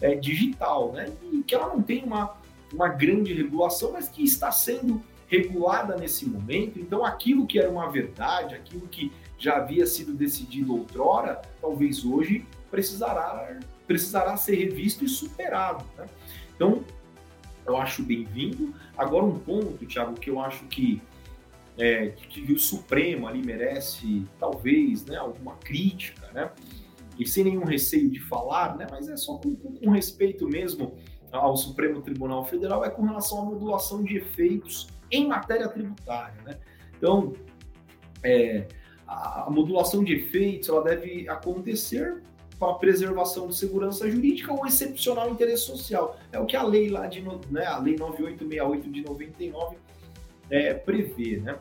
é, digital, né? E que ela não tem uma, uma grande regulação, mas que está sendo regulada nesse momento. Então, aquilo que era uma verdade, aquilo que já havia sido decidido outrora, talvez hoje precisará, precisará ser revisto e superado. Né? Então, eu acho bem-vindo. Agora, um ponto, Tiago, que eu acho que, é, que o Supremo ali merece, talvez, né, alguma crítica, né? e sem nenhum receio de falar, né, mas é só com, com, respeito mesmo ao Supremo Tribunal Federal, é com relação à modulação de efeitos em matéria tributária. Né? Então, é, a, a modulação de efeitos ela deve acontecer para preservação de segurança jurídica ou excepcional interesse social. É o que a lei lá de né, a lei 9868 de 99 é, prevê, né?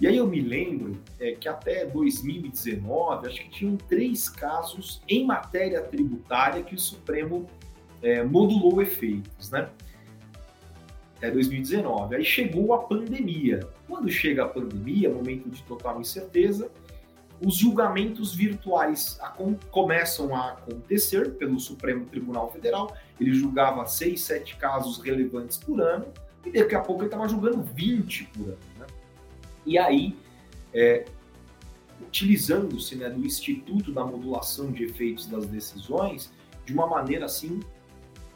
E aí eu me lembro é, que até 2019, acho que tinham três casos em matéria tributária que o Supremo é, modulou efeitos, né? Até 2019. Aí chegou a pandemia. Quando chega a pandemia, momento de total incerteza, os julgamentos virtuais começam a acontecer pelo Supremo Tribunal Federal. Ele julgava seis, sete casos relevantes por ano, e daqui a pouco ele estava julgando 20 por ano. E aí, é, utilizando-se né, do Instituto da Modulação de Efeitos das Decisões, de uma maneira assim,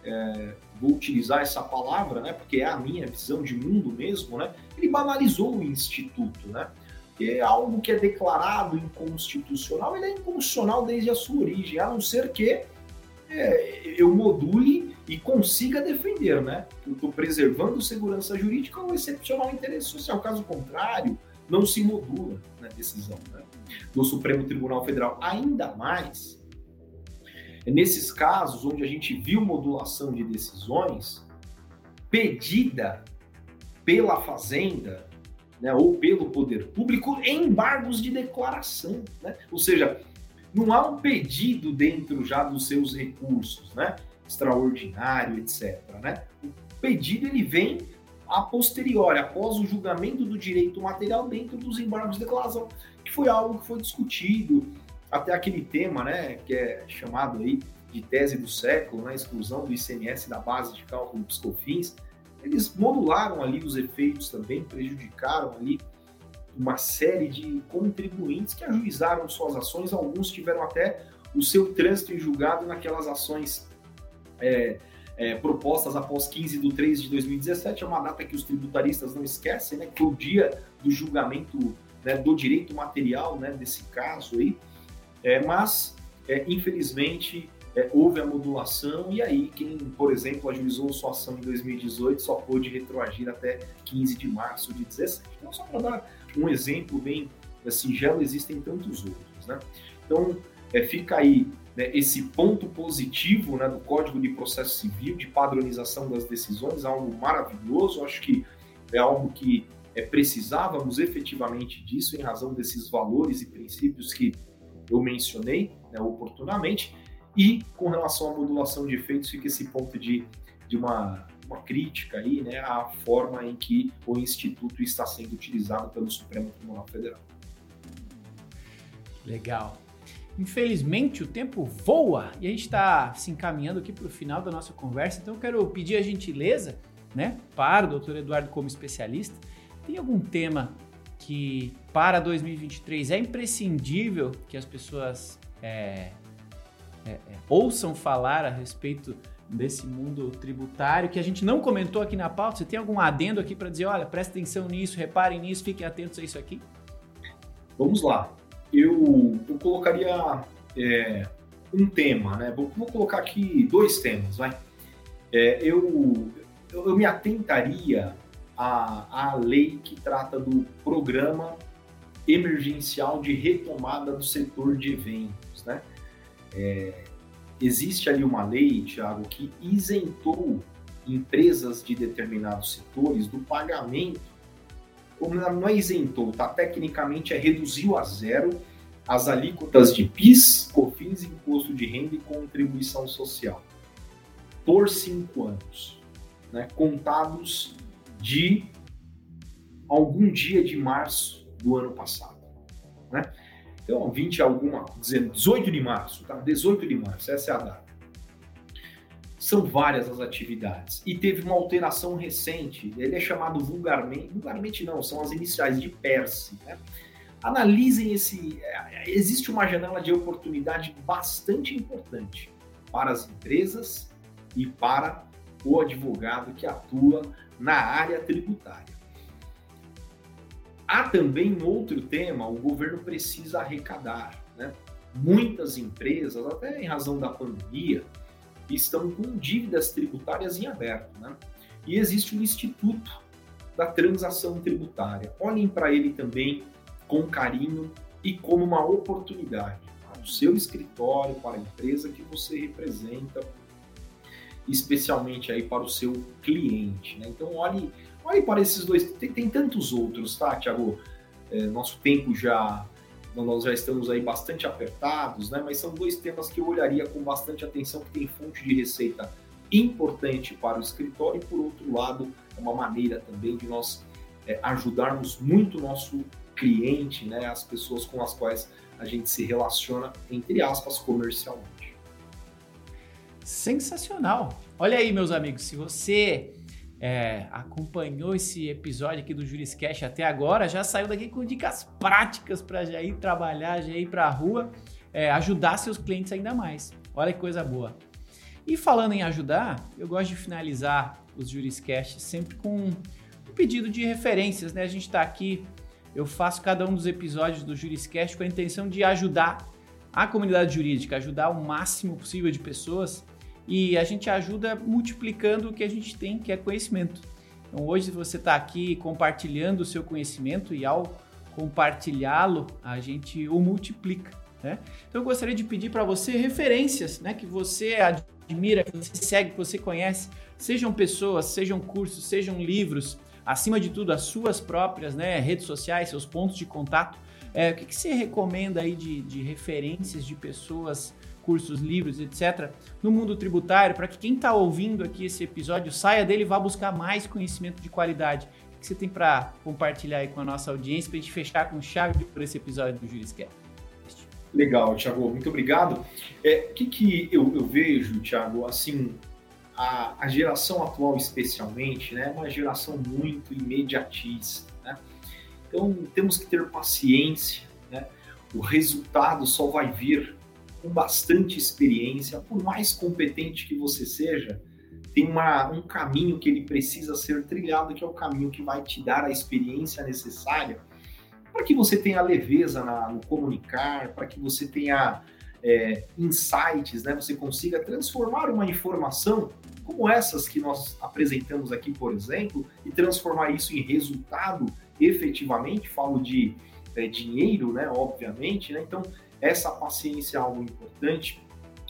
é, vou utilizar essa palavra, né, porque é a minha visão de mundo mesmo, né, ele banalizou o Instituto, né, porque é algo que é declarado inconstitucional, ele é inconstitucional desde a sua origem, a não ser que é, eu module e consiga defender, né? Eu estou preservando segurança jurídica ou excepcional interesse social. Caso contrário, não se modula na decisão né, do Supremo Tribunal Federal. Ainda mais nesses casos onde a gente viu modulação de decisões pedida pela Fazenda né, ou pelo poder público em embargos de declaração. Né? Ou seja, não há um pedido dentro já dos seus recursos, né? extraordinário, etc. Né? O pedido ele vem a posteriori, após o julgamento do direito material dentro dos embargos de declaração, que foi algo que foi discutido até aquele tema, né, que é chamado aí de tese do século, né, exclusão do ICMS da base de cálculo dos COFINS, eles modularam ali os efeitos também, prejudicaram ali uma série de contribuintes que ajuizaram suas ações, alguns tiveram até o seu trânsito em julgado naquelas ações é, é, propostas após 15 de 3 de 2017, é uma data que os tributaristas não esquecem, né, que foi o dia do julgamento né, do direito material né, desse caso aí, é, mas é, infelizmente é, houve a modulação. E aí quem, por exemplo, ajuizou sua ação em 2018 só pôde retroagir até 15 de março de 2017. Então, só para dar um exemplo bem singelo, existem tantos outros. Né? Então, é, fica aí né, esse ponto positivo né, do Código de Processo Civil, de padronização das decisões, algo maravilhoso, acho que é algo que é, precisávamos efetivamente disso em razão desses valores e princípios que eu mencionei né, oportunamente, e com relação à modulação de efeitos, fica esse ponto de, de uma, uma crítica aí, né, à forma em que o Instituto está sendo utilizado pelo Supremo Tribunal Federal. Legal. Infelizmente, o tempo voa e a gente está se encaminhando aqui para o final da nossa conversa, então eu quero pedir a gentileza né, para o doutor Eduardo como especialista. Tem algum tema que para 2023 é imprescindível que as pessoas é, é, é, ouçam falar a respeito desse mundo tributário que a gente não comentou aqui na pauta? Você tem algum adendo aqui para dizer, olha, presta atenção nisso, reparem nisso, fiquem atentos a isso aqui? Vamos lá eu, eu colocaria é, um tema, né? Vou, vou, colocar aqui dois temas, vai. É, eu, eu, me atentaria à, à lei que trata do programa emergencial de retomada do setor de eventos, né? É, existe ali uma lei, Thiago, que isentou empresas de determinados setores do pagamento, ou não é isentou, tá? Tecnicamente é reduziu a zero as alíquotas de PIS, COFINS, Imposto de Renda e Contribuição Social por cinco anos, né? contados de algum dia de março do ano passado. Né? Então, 20 alguma, 18 de março, tá? 18 de março, essa é a data. São várias as atividades. E teve uma alteração recente, ele é chamado vulgarmente, vulgarmente não, são as iniciais de PERSE. Né? Analisem esse. É, existe uma janela de oportunidade bastante importante para as empresas e para o advogado que atua na área tributária. Há também outro tema, o governo precisa arrecadar. Né? Muitas empresas, até em razão da pandemia, estão com dívidas tributárias em aberto. Né? E existe o Instituto da Transação Tributária. Olhem para ele também com carinho e como uma oportunidade para o seu escritório, para a empresa que você representa, especialmente aí para o seu cliente. Né? Então, olhe Olhe para esses dois, tem, tem tantos outros, tá, Tiago? É, nosso tempo já, nós já estamos aí bastante apertados, né? Mas são dois temas que eu olharia com bastante atenção, que tem fonte de receita importante para o escritório e, por outro lado, é uma maneira também de nós é, ajudarmos muito o nosso cliente, né? As pessoas com as quais a gente se relaciona, entre aspas, comercialmente. Sensacional! Olha aí, meus amigos, se você é, acompanhou esse episódio aqui do Juriscast até agora, já saiu daqui com dicas práticas para já ir trabalhar, já ir para a rua, é, ajudar seus clientes ainda mais. Olha que coisa boa. E falando em ajudar, eu gosto de finalizar os Juriscast sempre com um pedido de referências, né? A gente está aqui, eu faço cada um dos episódios do Juriscast com a intenção de ajudar a comunidade jurídica, ajudar o máximo possível de pessoas e a gente ajuda multiplicando o que a gente tem, que é conhecimento. Então hoje você está aqui compartilhando o seu conhecimento e ao compartilhá-lo a gente o multiplica. Né? Então eu gostaria de pedir para você referências né, que você admira, que você segue, que você conhece, sejam pessoas, sejam cursos, sejam livros, acima de tudo as suas próprias né, redes sociais, seus pontos de contato. É, o que, que você recomenda aí de, de referências de pessoas cursos, livros, etc., no mundo tributário, para que quem está ouvindo aqui esse episódio saia dele e vá buscar mais conhecimento de qualidade. O que você tem para compartilhar aí com a nossa audiência para a gente fechar com chave por esse episódio do Juriscast? Legal, Thiago, muito obrigado. É, o que, que eu, eu vejo, Thiago, assim, a, a, geração atual especialmente, né, é uma geração muito imediatista, né? Então, temos que ter paciência, né? O resultado só vai vir com bastante experiência, por mais competente que você seja, tem uma, um caminho que ele precisa ser trilhado, que é o caminho que vai te dar a experiência necessária para que você tenha leveza na, no comunicar, para que você tenha é, insights, né? Você consiga transformar uma informação como essas que nós apresentamos aqui, por exemplo, e transformar isso em resultado efetivamente. Falo de é, dinheiro, né? Obviamente, né? Então essa paciência é algo importante.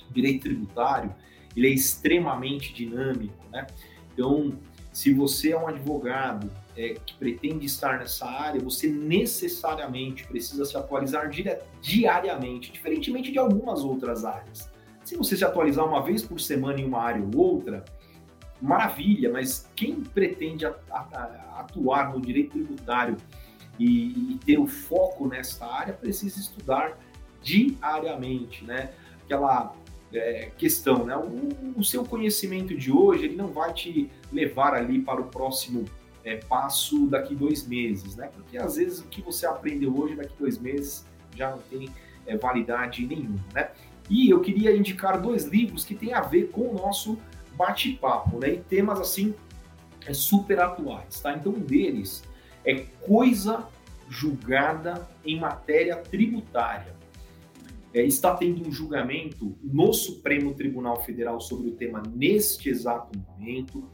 O direito tributário ele é extremamente dinâmico, né? Então, se você é um advogado é, que pretende estar nessa área, você necessariamente precisa se atualizar diariamente, diferentemente de algumas outras áreas. Se você se atualizar uma vez por semana em uma área ou outra, maravilha, mas quem pretende atuar no direito tributário e, e ter o foco nessa área precisa estudar diariamente, né? Aquela é, questão, né? O, o, seu conhecimento de hoje ele não vai te levar ali para o próximo é, passo daqui dois meses, né? Porque às vezes o que você aprendeu hoje daqui dois meses já não tem é, validade nenhuma, né? E eu queria indicar dois livros que têm a ver com o nosso bate-papo, né? E temas assim é, super atuais, tá? Então um deles é coisa julgada em matéria tributária é, está tendo um julgamento no Supremo Tribunal Federal sobre o tema neste exato momento.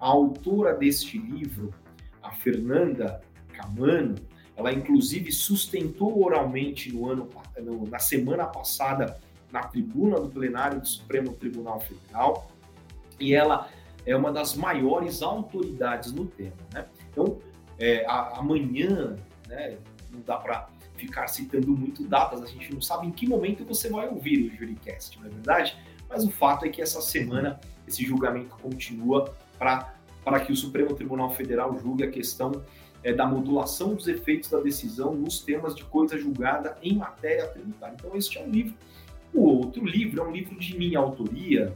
A autora deste livro, a Fernanda Camano, ela inclusive sustentou oralmente no ano, no, na semana passada na tribuna do plenário do Supremo Tribunal Federal e ela é uma das maiores autoridades no tema. Né? Então, é, a, amanhã, né, não dá para ficar citando muito datas, a gente não sabe em que momento você vai ouvir o Juricast, não é verdade? Mas o fato é que essa semana esse julgamento continua para que o Supremo Tribunal Federal julgue a questão é, da modulação dos efeitos da decisão nos temas de coisa julgada em matéria tributária. Então, este é um livro. O outro livro é um livro de minha autoria,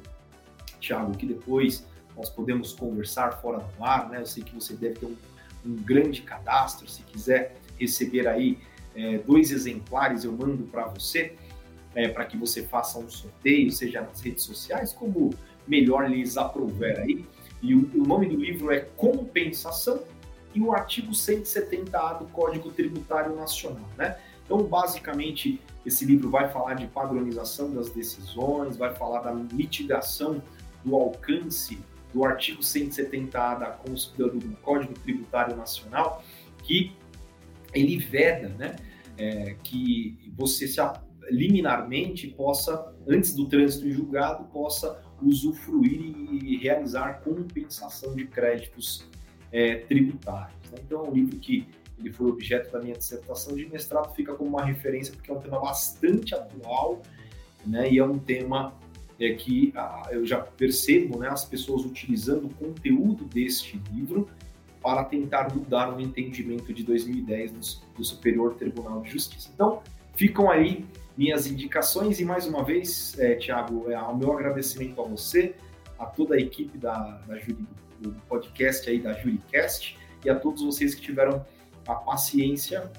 Tiago, que depois nós podemos conversar fora do ar, né? Eu sei que você deve ter um, um grande cadastro, se quiser receber aí é, dois exemplares, eu mando para você, é, para que você faça um sorteio, seja nas redes sociais, como melhor lhes aprouver aí. E o, o nome do livro é Compensação e o artigo 170A do Código Tributário Nacional, né? Então, basicamente, esse livro vai falar de padronização das decisões, vai falar da mitigação do alcance do artigo 170A da, do Código Tributário Nacional, que ele veda né, é, que você se liminarmente possa, antes do trânsito em julgado, possa usufruir e realizar compensação de créditos é, tributários. Né? Então, é um livro que ele foi objeto da minha dissertação de mestrado, fica como uma referência porque é um tema bastante atual né? e é um tema é, que ah, eu já percebo né, as pessoas utilizando o conteúdo deste livro para tentar mudar o entendimento de 2010 do, do Superior Tribunal de Justiça. Então, ficam aí minhas indicações e mais uma vez, é, Tiago, é, o meu agradecimento a você, a toda a equipe da, da do podcast aí da JuriCast e a todos vocês que tiveram a paciência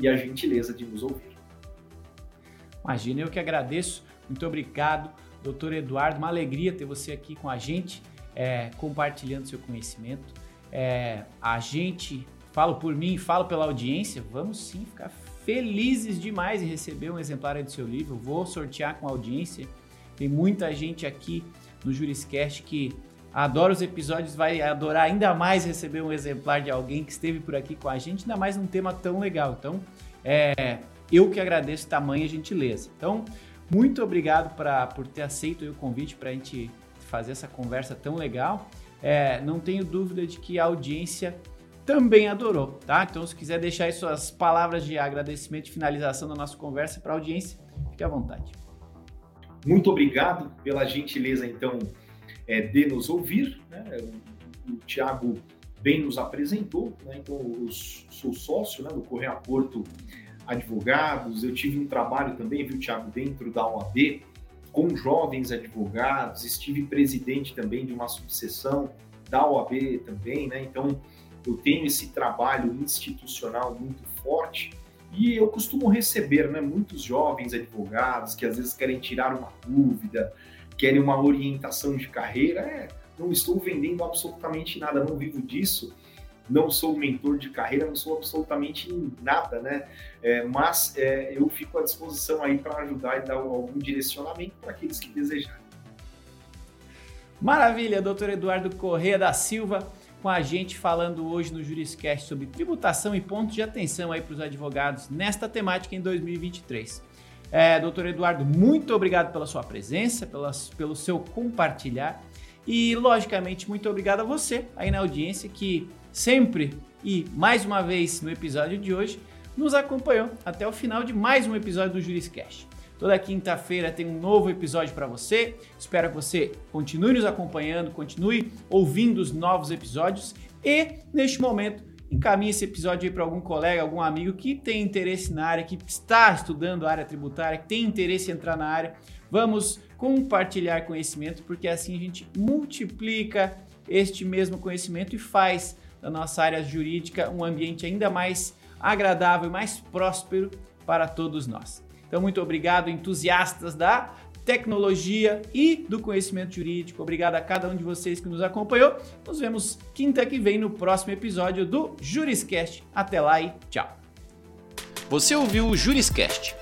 e a gentileza de nos ouvir. Imagina, eu que agradeço. Muito obrigado, doutor Eduardo. Uma alegria ter você aqui com a gente, é, compartilhando seu conhecimento. É, a gente, falo por mim, falo pela audiência, vamos sim ficar felizes demais em receber um exemplar do seu livro. Vou sortear com a audiência. Tem muita gente aqui no Juriscast que adora os episódios, vai adorar ainda mais receber um exemplar de alguém que esteve por aqui com a gente, ainda mais num tema tão legal. Então, é, eu que agradeço tamanha gentileza. Então, muito obrigado pra, por ter aceito o convite para a gente fazer essa conversa tão legal. É, não tenho dúvida de que a audiência também adorou, tá? Então, se quiser deixar aí suas palavras de agradecimento e finalização da nossa conversa para a audiência, fique à vontade. Muito obrigado pela gentileza, então, é, de nos ouvir. Né? O, o Tiago bem nos apresentou, né? então, eu sou sócio né, do Correia Porto Advogados. Eu tive um trabalho também, viu, Tiago, dentro da OAB, com jovens advogados, estive presidente também de uma subseção da OAB também, né? Então, eu tenho esse trabalho institucional muito forte e eu costumo receber né, muitos jovens advogados que às vezes querem tirar uma dúvida, querem uma orientação de carreira. É, não estou vendendo absolutamente nada, não vivo disso, não sou mentor de carreira, não sou absolutamente nada, né? É, mas é, eu fico à disposição aí para ajudar e dar algum direcionamento para aqueles que desejarem. Maravilha, doutor Eduardo Corrêa da Silva com a gente falando hoje no Juriscast sobre tributação e pontos de atenção aí para os advogados nesta temática em 2023. É, doutor Eduardo, muito obrigado pela sua presença, pelas, pelo seu compartilhar e, logicamente, muito obrigado a você aí na audiência que sempre e mais uma vez no episódio de hoje nos acompanhou até o final de mais um episódio do Juriscast. Toda quinta-feira tem um novo episódio para você. Espero que você continue nos acompanhando, continue ouvindo os novos episódios e, neste momento, encaminhe esse episódio para algum colega, algum amigo que tem interesse na área, que está estudando a área tributária, que tem interesse em entrar na área. Vamos compartilhar conhecimento, porque assim a gente multiplica este mesmo conhecimento e faz da nossa área jurídica um ambiente ainda mais agradável e mais próspero para todos nós. Então, muito obrigado, entusiastas da tecnologia e do conhecimento jurídico. Obrigado a cada um de vocês que nos acompanhou. Nos vemos quinta que vem no próximo episódio do Juriscast. Até lá e tchau. Você ouviu o Juriscast?